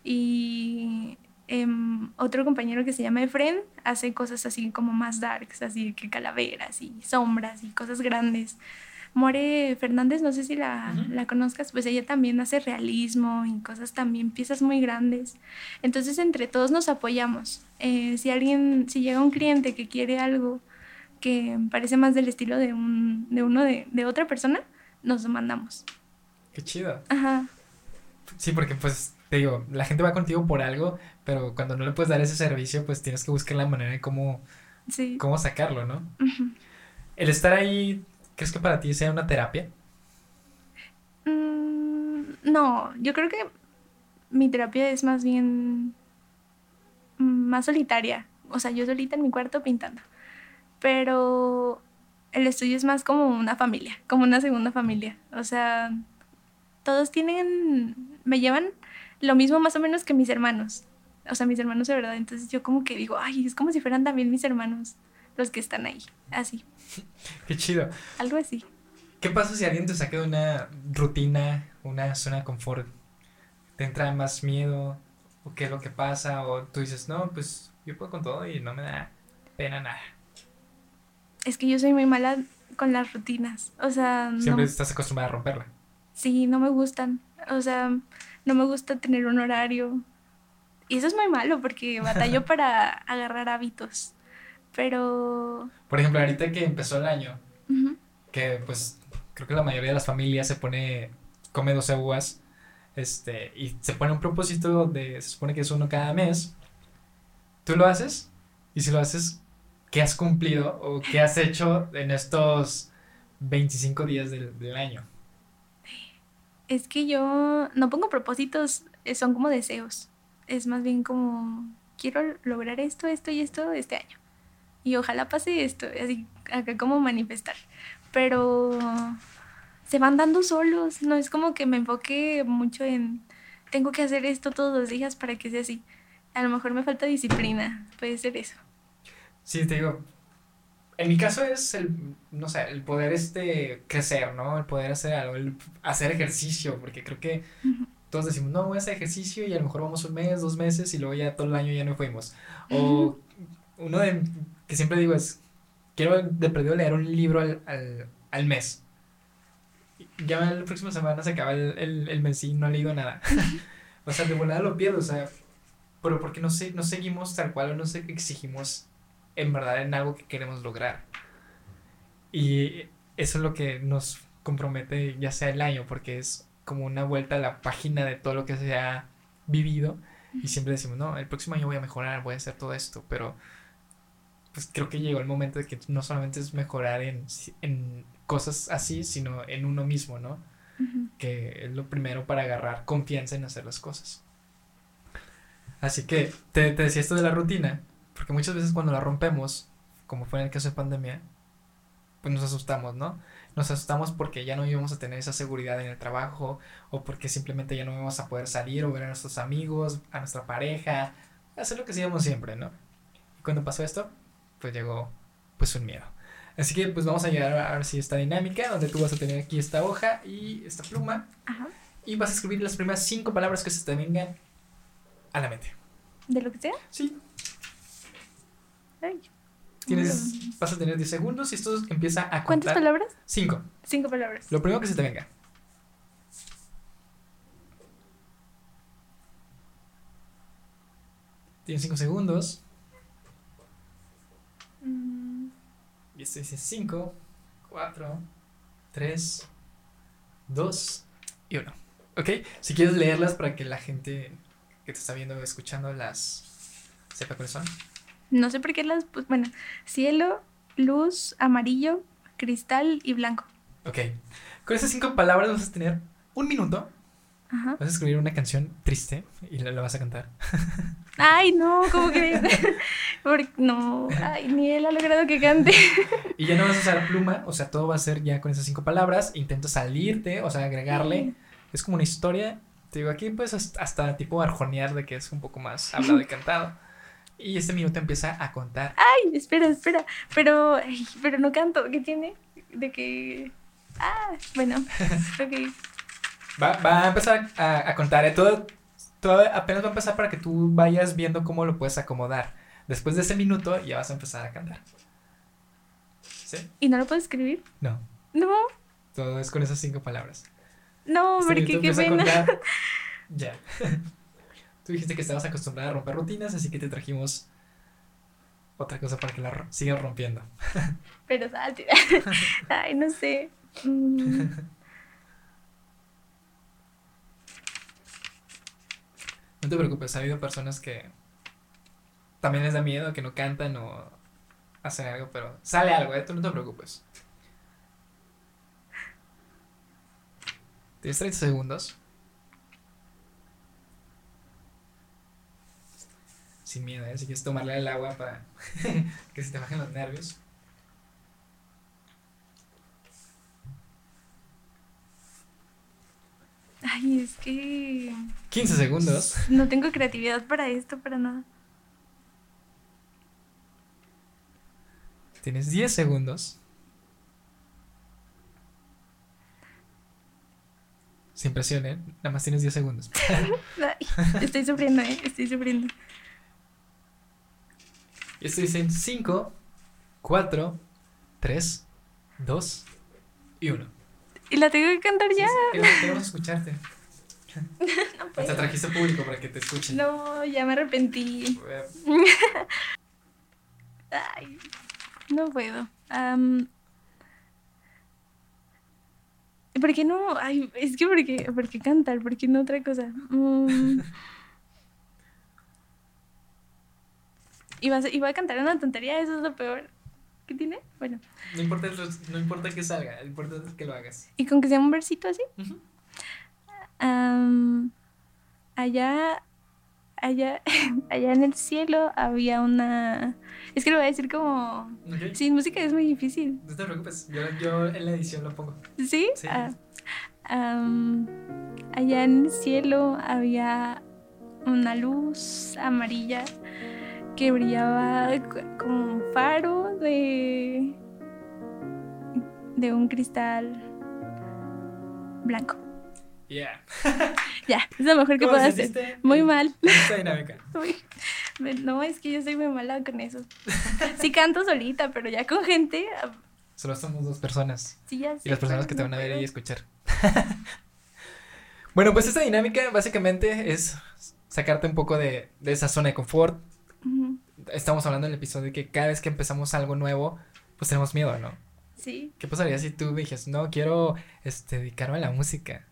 Y em, otro compañero que se llama Efren hace cosas así como más darks, así que calaveras y sombras y cosas grandes. More Fernández, no sé si la, la, conozcas, pues ella también hace realismo y cosas también, piezas muy grandes. Entonces entre todos nos apoyamos. Eh, si alguien, si llega un cliente que quiere algo, que parece más del estilo de, un, de uno de, de otra persona, nos lo mandamos. Qué chido. Ajá. Sí, porque pues te digo, la gente va contigo por algo, pero cuando no le puedes dar ese servicio, pues tienes que buscar la manera de cómo, cómo sacarlo, ¿no? El estar ahí, ¿crees que para ti sea una terapia? Mm, no, yo creo que mi terapia es más bien más solitaria. O sea, yo solita en mi cuarto pintando pero el estudio es más como una familia, como una segunda familia. O sea, todos tienen, me llevan lo mismo más o menos que mis hermanos. O sea, mis hermanos de verdad. Entonces yo como que digo, ay, es como si fueran también mis hermanos los que están ahí. Así. (laughs) Qué chido. Algo así. ¿Qué pasa si alguien te saca de una rutina, una zona de confort? ¿Te entra más miedo? ¿O qué es lo que pasa? ¿O tú dices, no, pues yo puedo con todo y no me da pena nada? es que yo soy muy mala con las rutinas. O sea. Siempre estás acostumbrada a romperla. Sí, no me gustan. O sea, no me gusta tener un horario. Y eso es muy malo porque (laughs) batallo para agarrar hábitos. Pero. Por ejemplo, ahorita que empezó el año, que pues creo que la mayoría de las familias se pone. come 12 uvas. Este, y se pone un propósito de. Se supone que es uno cada mes. ¿Tú lo haces? Y si lo haces, ¿qué has cumplido o qué has hecho en estos 25 días del, año? Es que yo no pongo propósitos, eh, son como deseos. Es más bien como, quiero lograr esto, esto y esto este año. Y ojalá pase esto, así acá como manifestar. Pero se van dando solos, no es como que me enfoque mucho en, tengo que hacer esto todos los días para que sea así. A lo mejor me falta disciplina, puede ser eso. Sí, te digo, en mi caso es el, no sé, el poder este crecer, ¿no? El poder hacer algo, el hacer ejercicio, porque creo que todos decimos, no, voy a hacer ejercicio y a lo mejor vamos un mes, dos meses y luego ya todo el año ya no fuimos. O uno de, que siempre digo es, quiero de perdido leer un libro al, al, al mes. Ya la próxima semana se acaba el, el, el mes y no he leído nada. (laughs) o sea, de volada lo pierdo, o sea, pero porque no, sé, no seguimos tal cual o no sé, exigimos en verdad en algo que queremos lograr. Y eso es lo que nos compromete ya sea el año, porque es como una vuelta a la página de todo lo que se ha vivido y siempre decimos, no, el próximo año voy a mejorar, voy a hacer todo esto, pero pues creo que llegó el momento de que no solamente es mejorar en, en cosas así, sino en uno mismo, ¿no? Que es lo primero para agarrar confianza en hacer las cosas. Así que te, te decía esto de la rutina, porque muchas veces cuando la rompemos, como fue en el caso de pandemia, pues nos asustamos, ¿no? Nos asustamos porque ya no íbamos a tener esa seguridad en el trabajo o porque simplemente ya no íbamos a poder salir o ver a nuestros amigos, a nuestra pareja, hacer lo que hacíamos siempre, ¿no? Y cuando pasó esto, pues llegó pues un miedo. Así que pues vamos a llegar a ver si esta dinámica donde tú vas a tener aquí esta hoja y esta pluma Ajá. y vas a escribir las primeras cinco palabras que se te vengan a la mente. ¿De lo que sea? Sí. Ay. Tienes, vas a tener 10 segundos y esto empieza a contar. ¿Cuántas palabras? Cinco. Cinco palabras. Lo primero que se te venga. Tienes cinco segundos. Mm. Y esto dice 5, 4, 3, 2 y 1. ¿Ok? Si quieres leerlas para que la gente que te está viendo o escuchando las sepa cuáles son. No sé por qué las, pues bueno, cielo, luz, amarillo, cristal y blanco. Ok. Con esas cinco palabras vas a tener un minuto. Ajá. Vas a escribir una canción triste y la, vas a cantar. (laughs) Ay, no, ¿cómo que? (laughs) Porque, no, ay, ni él ha logrado que cante. (laughs) y ya no vas a usar pluma, o sea, todo va a ser ya con esas cinco palabras. Intenta salirte, o sea, agregarle. Es como una historia. Te digo, aquí pues hasta tipo arjonear de que es un poco más hablado y cantado. Y este minuto empieza a contar. Ay, espera, espera. Pero, pero no canto. ¿Qué tiene? De que. Ah, bueno. (laughs) ok. Va, va a empezar a, a contar. ¿eh? Todo, todo apenas va a empezar para que tú vayas viendo cómo lo puedes acomodar. Después de ese minuto ya vas a empezar a cantar. ¿Sí? ¿Y no lo puedes escribir? No. No. Todo es con esas cinco palabras. No, este porque qué pena. (laughs) ya. (laughs) Tú dijiste que estabas acostumbrada a romper rutinas, así que te trajimos otra cosa para que la sigas rompiendo. (laughs) Pero salte. (laughs) Ay, no sé. Mm. No te preocupes, ha habido personas que también les da miedo, que no cantan o hacen algo, pero sale algo, ¿eh? Tú no te preocupes. Tienes 30 segundos. Sin miedo, ¿eh? Si quieres tomarle el agua para (laughs) que se te bajen los nervios. Ay, es que... 15 segundos. No tengo creatividad para esto, para nada. Tienes 10 segundos. Sin presión, ¿eh? Nada más tienes 10 segundos. (laughs) estoy sufriendo, ¿eh? Estoy sufriendo. Esto dice 5, 4, 3, 2 y 1. Y la tengo que cantar ya. Sí, queremos escucharte. (laughs) no puedo. Hasta trajiste público para que te escuchen. No, ya me arrepentí. (laughs) Ay, no puedo. ¿Por qué no? Ay, es que ¿por qué, ¿por qué cantar? ¿Por qué no otra cosa? Mm. (laughs) Y, vas, y voy a cantar una tontería, eso es lo peor. ¿Qué tiene? Bueno. No importa, no importa que salga, lo importante es que lo hagas. ¿Y con que sea un versito así? allá, allá, (laughs) allá en el cielo había una... Es que lo voy a decir como... Sin música es muy difícil. No te preocupes, yo, yo en la edición lo pongo. ¿Sí? sí. Ah, allá en el cielo había una luz amarilla que brillaba como un faro de, de un cristal blanco. Yeah. (laughs) ya, es lo mejor que puedo hacer. Muy mal. dinámica. (laughs) no, es que yo soy muy mala con eso. Sí canto solita, pero ya con gente. Ah, Solo somos dos personas. Sí, ya Y las personas que te van a ver y escuchar. (laughs) bueno, pues esta dinámica básicamente es sacarte un poco de, de esa zona de confort, estamos hablando en el episodio de que cada vez que empezamos algo nuevo, pues tenemos miedo, ¿no? Sí. ¿Qué pasaría si tú dijes, no, quiero este, dedicarme a la música?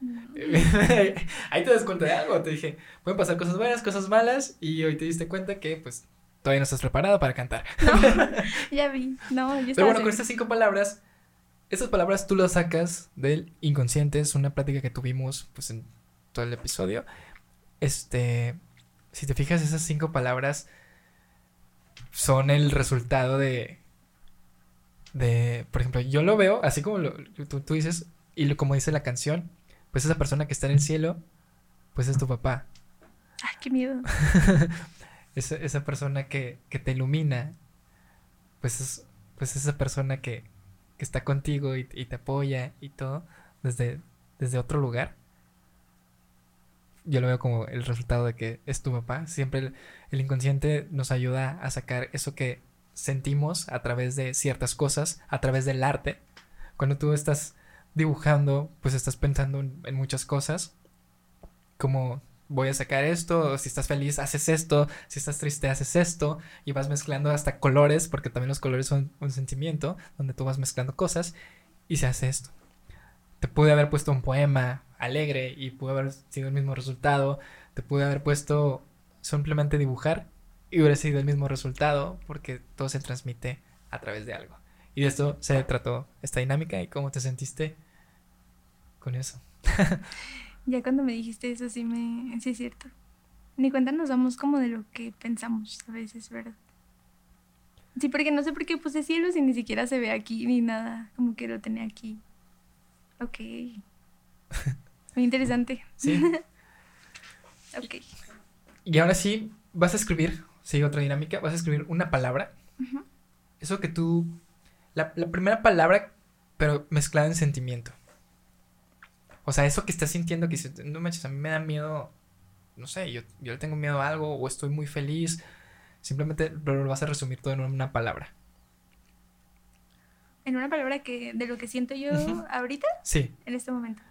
(laughs) Ahí te das cuenta de algo. Te dije, pueden pasar cosas buenas, cosas malas, y hoy te diste cuenta que, pues, todavía no estás preparado para cantar. No, (laughs) ya vi. No, yo Pero bueno, con estas cinco palabras, estas palabras tú las sacas del inconsciente. Es una plática que tuvimos, pues, en todo el episodio. Este, si te fijas, esas cinco palabras son el resultado de, de, por ejemplo, yo lo veo, así como lo, tú, tú dices, y lo, como dice la canción, pues esa persona que está en el cielo, pues es tu papá. Ay, qué miedo. (laughs) esa, esa persona que, que te ilumina, pues es pues esa persona que, que está contigo y, y, te apoya y todo desde, desde otro lugar. Yo lo veo como el resultado de que es tu papá. Siempre el, inconsciente nos ayuda a sacar eso que sentimos a través de ciertas cosas, a través del arte. Cuando tú estás dibujando, pues estás pensando en, en muchas cosas, como voy a sacar esto, si estás feliz, haces esto, si estás triste, haces esto, y vas mezclando hasta colores, porque también los colores son un sentimiento, donde tú vas mezclando cosas, y se hace esto. Te pude haber puesto un poema alegre y pudo haber sido el mismo resultado, te pude haber puesto simplemente dibujar y hubiera sido el mismo resultado, porque todo se transmite a través de algo. Y de esto se trató esta dinámica y cómo te sentiste con eso. ya cuando me dijiste eso sí me sí es cierto. Ni cuenta nos damos como de lo que pensamos a veces, ¿verdad? Sí, porque no sé por qué puse cielo si ni siquiera se ve aquí ni nada, como que lo tenía aquí. Ok. (laughs) Muy interesante. Sí. (laughs) ok. Y ahora sí, vas a escribir, sí, otra dinámica, vas a escribir una palabra. Uh -huh. Eso que tú la, la, primera palabra, pero mezclada en sentimiento. O sea, eso que estás sintiendo que no manches, a mí me da miedo, no sé, yo, yo le tengo miedo a algo o estoy muy feliz. Simplemente lo vas a resumir todo en una palabra. ¿En una palabra que de lo que siento yo uh -huh. ahorita? Sí. En este momento.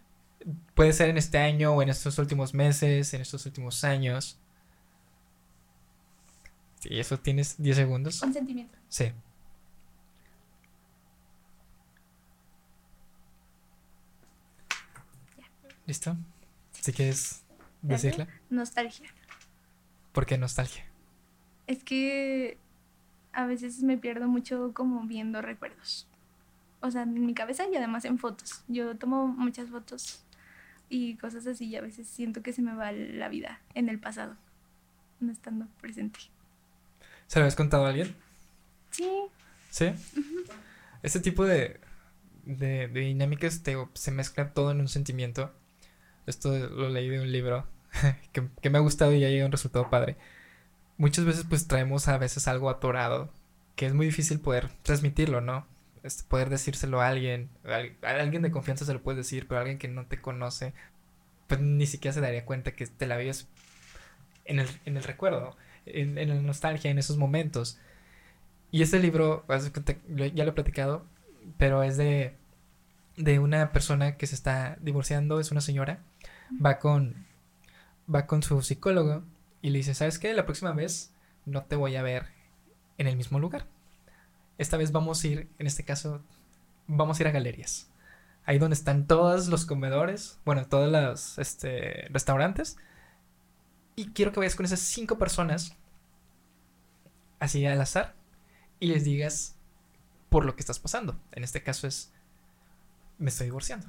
Puede ser en este año o en estos últimos meses, en estos últimos años. Sí, eso tienes 10 segundos. Un sentimiento. Sí. ¿Listo? Si quieres decirla. Nostalgia. ¿Por qué nostalgia? Es que a veces me pierdo mucho como viendo recuerdos. O sea, en mi cabeza y además en fotos. Yo tomo muchas fotos y cosas así y a veces siento que se me va la vida en el pasado, no estando presente. ¿Se lo habías contado a alguien? Sí. ¿Sí? Uh -huh. Ese tipo de, de, de dinámicas te, se mezcla todo en un sentimiento. Esto lo leí de un libro (laughs) que, que, me ha gustado y ya llega un resultado padre. Muchas veces pues traemos a veces algo atorado que es muy difícil poder transmitirlo, ¿no? Este, poder decírselo a alguien, a, a, alguien de confianza se lo puedes decir, pero a alguien que no te conoce, pues ni siquiera se daría cuenta que te la vives en el, en el recuerdo, en, en, la nostalgia, en esos momentos. Y este libro, ya lo he platicado, pero es de, de una persona que se está divorciando, es una señora, va con, va con su psicólogo y le dice, ¿sabes qué? La próxima vez no te voy a ver en el mismo lugar. Esta vez vamos a ir, en este caso, vamos a ir a galerías. Ahí donde están todos los comedores, bueno, todos los este, restaurantes. Y quiero que vayas con esas cinco personas, así al azar, y les digas por lo que estás pasando. En este caso es, me estoy divorciando.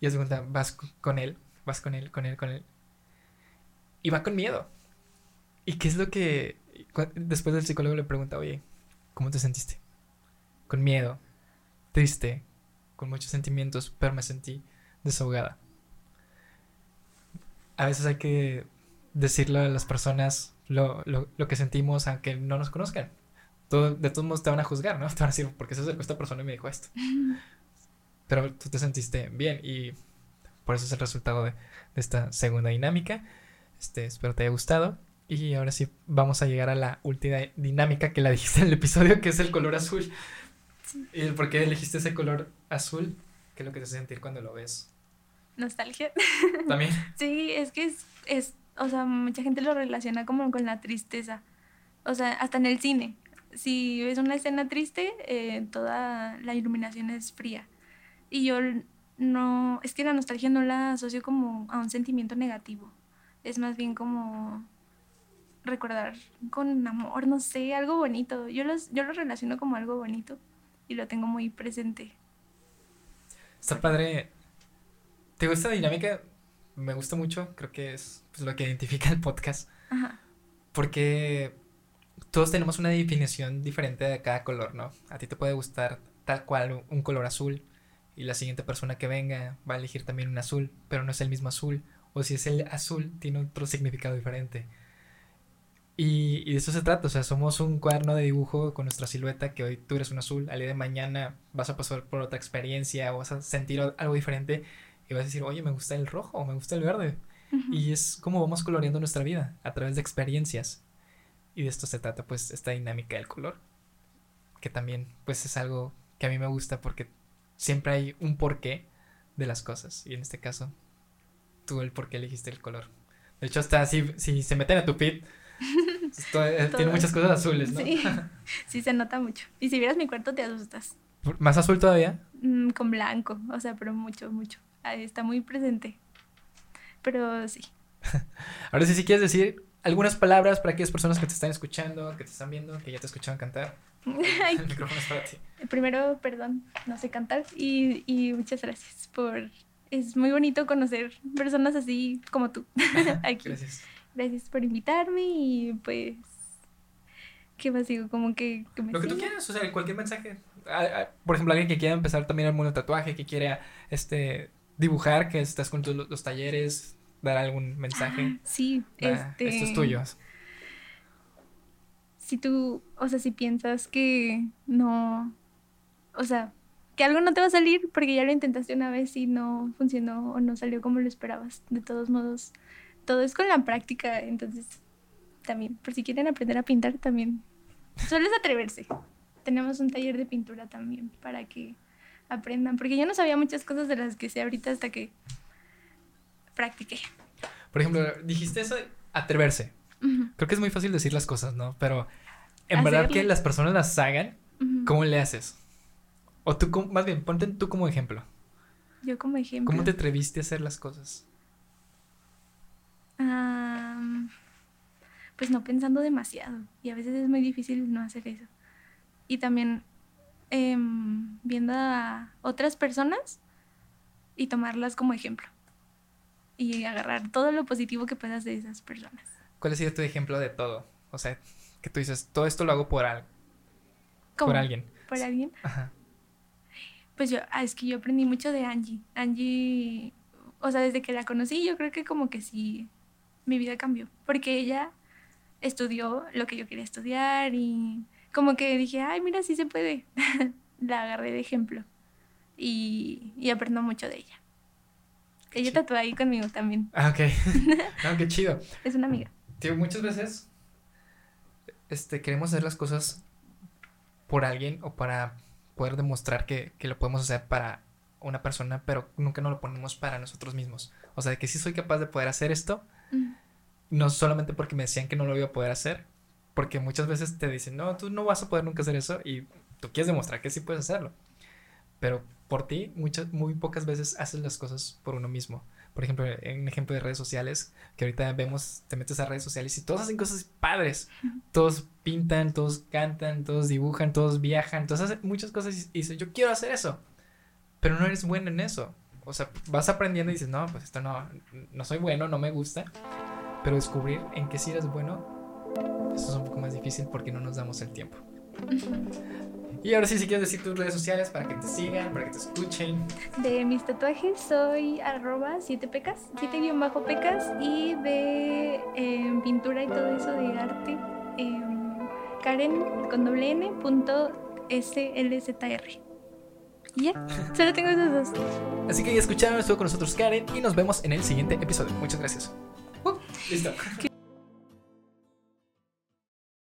Y haz cuenta, vas con él, vas con él, con él, con él. Y va con miedo. ¿Y qué es lo que... Después del psicólogo le pregunta, oye, ¿cómo te sentiste? Con miedo, triste, con muchos sentimientos, pero me sentí desahogada. A veces hay que decirle a las personas lo, lo, lo que sentimos aunque no nos conozcan. Todo, de todos modos te van a juzgar, ¿no? (laughs) Te van a decir, porque se acercó esta persona y me dijo esto. (laughs) Pero tú te sentiste bien y por eso es el resultado de, de esta segunda dinámica. Este, espero te haya gustado. Y ahora sí, vamos a llegar a la última dinámica que la dijiste en el episodio, que es el color azul. Sí. ¿Y por qué elegiste ese color azul? ¿Qué es lo que te hace sentir cuando lo ves? Nostalgia. ¿También? (laughs) Sí, es que es, es, o sea, mucha gente lo relaciona como con la tristeza. O sea, hasta en el cine. si ves una escena triste, eh, toda la iluminación es fría. Y yo no, es que la nostalgia no la asocio como a un sentimiento negativo. Es más bien como recordar con amor, no sé, algo bonito. Yo, los, yo lo relaciono como algo bonito y lo tengo muy presente. Está padre. ¿Te gusta la dinámica? Me gusta mucho, creo que es pues, lo que identifica el podcast. Ajá. Porque todos tenemos una definición diferente de cada color, ¿no? A ti te puede gustar tal cual un color azul y la siguiente persona que venga va a elegir también un azul, pero no es el mismo azul. O si es el azul, tiene otro significado diferente. Y, y, de eso se trata, o sea, somos un cuaderno de dibujo con nuestra silueta que hoy tú eres un azul, al día de mañana vas a pasar por otra experiencia o vas a sentir algo diferente y vas a decir, oye, me gusta el rojo o me gusta el verde. Uh -huh. Y es como vamos coloreando nuestra vida a través de experiencias. Y de esto se trata, pues, esta dinámica del color, que también, pues, es algo que a mí me gusta porque siempre hay un porqué de las cosas. Y en este caso, tú el por qué elegiste el color. De hecho, hasta si, si se meten a tu pit, (laughs) esto, eh, tiene muchas cosas azules, ¿no? Sí, (laughs) sí, se nota mucho. Y si vieras mi cuarto, te asustas. ¿Más azul todavía? Mm, con blanco, o sea, pero mucho, mucho. Ahí está muy presente. Pero sí. (laughs) Ahora sí, si quieres decir algunas palabras para aquellas personas que te están escuchando, que te están viendo, que ya te escucharon cantar. El micrófono es para ti. Primero, perdón, no sé cantar y, y muchas gracias por... Es muy bonito conocer personas así como tú. Aquí. Gracias. Gracias por invitarme y pues... ¿Qué más digo? Como que... que me Lo que tú quieras, o sea, cualquier mensaje. Por ejemplo, alguien que quiera empezar también el mundo del tatuaje, que quiera este, dibujar, que estás con tus, los talleres, dar algún mensaje. Ah, sí, Da, este... Esto es tuyo. Si tú, o sea, si piensas que no, o sea, que algo no te va a salir porque ya lo intentaste una vez y no funcionó o no salió como lo esperabas. De todos modos, todo es con la práctica, entonces también, por si quieren aprender a pintar también, solo es atreverse. Tenemos un taller de pintura también para que aprendan, porque yo no sabía muchas cosas de las que sé ahorita hasta que practiqué. Por ejemplo, dijiste eso de atreverse. Uh -huh. Creo que es muy fácil decir las cosas, ¿no? Pero en verdad que las personas las hagan, uh -huh. ¿cómo le haces? O tú, más bien, ponte tú como ejemplo. Yo como ejemplo. ¿Cómo te atreviste a hacer las cosas? Um, pues no pensando demasiado. Y a veces es muy difícil no hacer eso. Y también eh, viendo a otras personas y tomarlas como ejemplo y agarrar todo lo positivo que puedas de esas personas. ¿Cuál ha sido tu ejemplo de todo? O sea, que tú dices, todo esto lo hago por algo. Por alguien. ¿Por alguien? Ajá. Pues yo, ah, es que yo aprendí mucho de Angie. Angie, o sea, desde que la conocí, yo creo que como que sí, mi vida cambió. Porque ella estudió lo que yo quería estudiar y como que dije, ay, mira, sí se puede. (laughs) la agarré de ejemplo y, y aprendo mucho de ella. Ella tatúa ahí conmigo también. Ah, ok. (laughs) no, qué chido. Es una amiga. Tío, muchas veces este, queremos hacer las cosas por alguien o para poder demostrar que, que, lo podemos hacer para una persona, pero nunca nos lo ponemos para nosotros mismos. O sea, de que sí soy capaz de poder hacer esto, mm. no solamente porque me decían que no lo iba a poder hacer, porque muchas veces te dicen, no, tú no vas a poder nunca hacer eso y tú quieres demostrar que sí puedes hacerlo. Pero por ti, muchas, muy pocas veces haces las cosas por uno mismo. Por ejemplo, en un ejemplo de redes sociales, que ahorita vemos, te metes a redes sociales y todos hacen cosas padres. Todos pintan, todos cantan, todos dibujan, todos viajan, todos hacen muchas cosas y, y dices, yo quiero hacer eso. Pero no eres bueno en eso. O sea, vas aprendiendo y dices, no, pues esto no, no soy bueno, no me gusta. Pero descubrir en qué sí eres bueno, eso es un poco más difícil porque no nos damos el tiempo. Y ahora sí, si quieres decir tus redes sociales para que te sigan, para que te escuchen. De mis tatuajes soy arroba 7 pecas, 7 guion bajo pecas y de eh, pintura y todo eso de arte, eh, Karen con doble N punto SLZR. Y ya, solo tengo esos dos. Así que ya escucharon, estuvo con nosotros Karen y nos vemos en el siguiente episodio. Muchas gracias. Uh, listo. (laughs)